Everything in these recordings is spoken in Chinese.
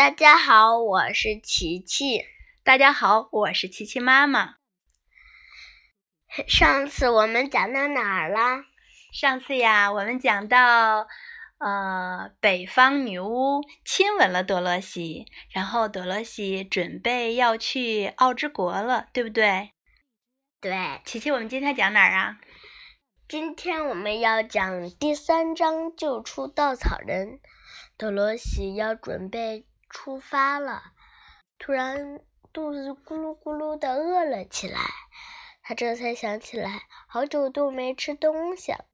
大家好，我是琪琪。大家好，我是琪琪妈妈。上次我们讲到哪儿了？上次呀，我们讲到，呃，北方女巫亲吻了多罗西，然后多罗西准备要去奥之国了，对不对？对。琪琪，我们今天讲哪儿啊？今天我们要讲第三章，救出稻草人。多罗西要准备出发了，突然肚子咕噜咕噜的饿了起来。他这才想起来，好久都没吃东西了。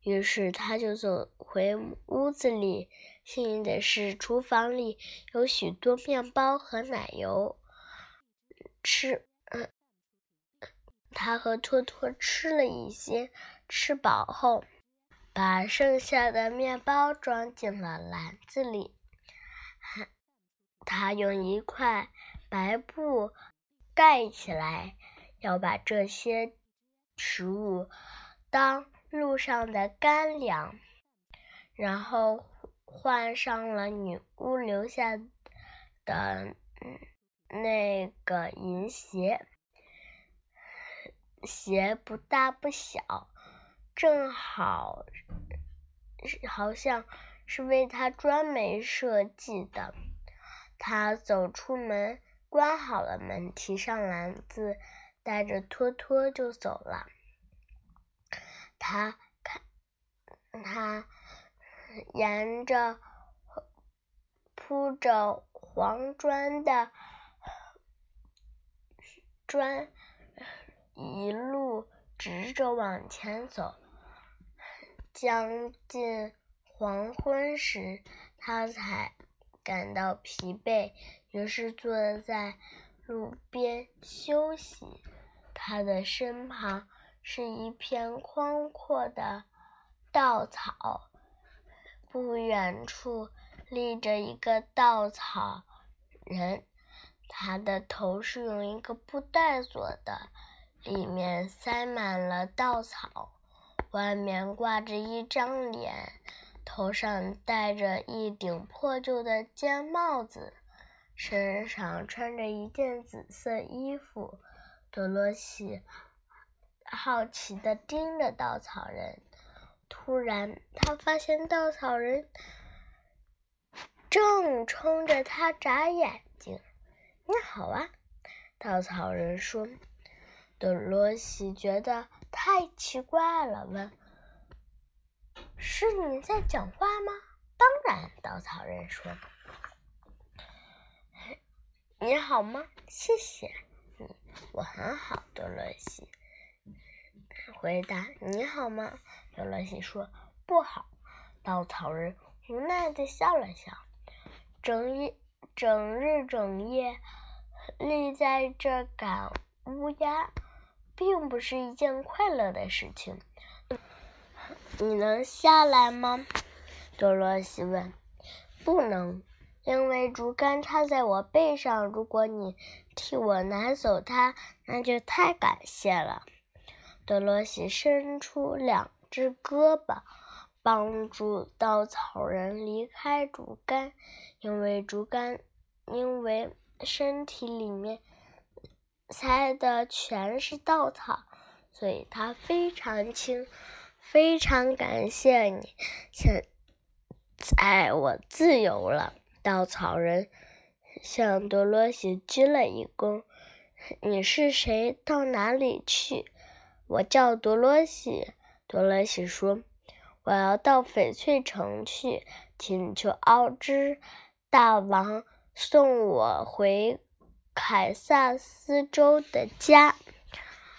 于是他就走回屋子里，幸运的是，厨房里有许多面包和奶油。吃。他和托托吃了一些，吃饱后，把剩下的面包装进了篮子里。他用一块白布盖起来，要把这些食物当路上的干粮。然后换上了女巫留下的那个银鞋。鞋不大不小，正好，好像是为他专门设计的。他走出门，关好了门，提上篮子，带着托托就走了。他看，他沿着铺着黄砖的砖。一路直着往前走，将近黄昏时，他才感到疲惫，于是坐在路边休息。他的身旁是一片宽阔的稻草，不远处立着一个稻草人，他的头是用一个布袋做的。里面塞满了稻草，外面挂着一张脸，头上戴着一顶破旧的尖帽子，身上穿着一件紫色衣服。多罗西好奇地盯着稻草人，突然，他发现稻草人正冲着他眨眼睛。“你好啊！”稻草人说。多罗西觉得太奇怪了，问：“是你在讲话吗？”“当然。”稻草人说。“你好吗？”“谢谢你，我很好。”多罗西回答。“你好吗？”多罗西说。“不好。”稻草人无奈的笑了笑。整夜整日整夜立在这赶乌鸦。并不是一件快乐的事情。你能下来吗？多罗西问。不能，因为竹竿插在我背上。如果你替我拿走它，那就太感谢了。多罗西伸出两只胳膊，帮助稻草人离开竹竿，因为竹竿，因为身体里面。塞的全是稻草，所以它非常轻。非常感谢你，现在我自由了。稻草人向多罗西鞠了一躬。你是谁？到哪里去？我叫多罗西。多罗西说：“我要到翡翠城去，请求奥兹大王送我回。”凯撒斯州的家，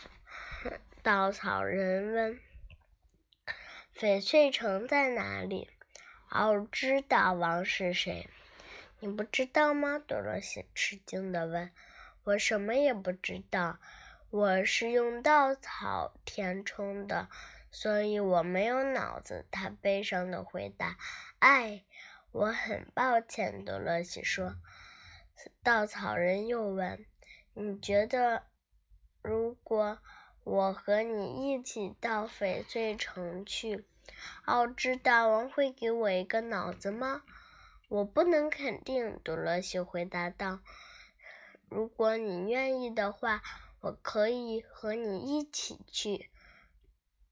稻草人问：“翡翠城在哪里？奥兹大王是谁？你不知道吗？”多罗西吃惊地问。“我什么也不知道，我是用稻草填充的，所以我没有脑子。”他悲伤地回答。“哎，我很抱歉。”多罗西说。稻草人又问：“你觉得，如果我和你一起到翡翠城去，奥兹大王会给我一个脑子吗？”我不能肯定。”多罗西回答道。“如果你愿意的话，我可以和你一起去。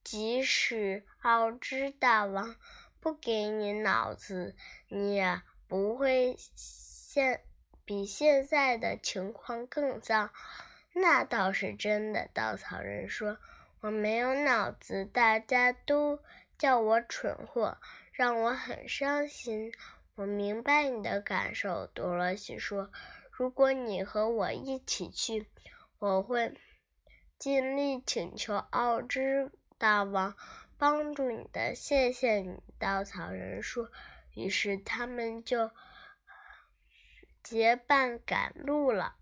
即使奥兹大王不给你脑子，你也不会现比现在的情况更糟。”那倒是真的，稻草人说：“我没有脑子，大家都叫我蠢货，让我很伤心。”我明白你的感受，多萝西说：“如果你和我一起去，我会尽力请求奥兹大王帮助你的。”谢谢你，稻草人说。于是他们就结伴赶路了。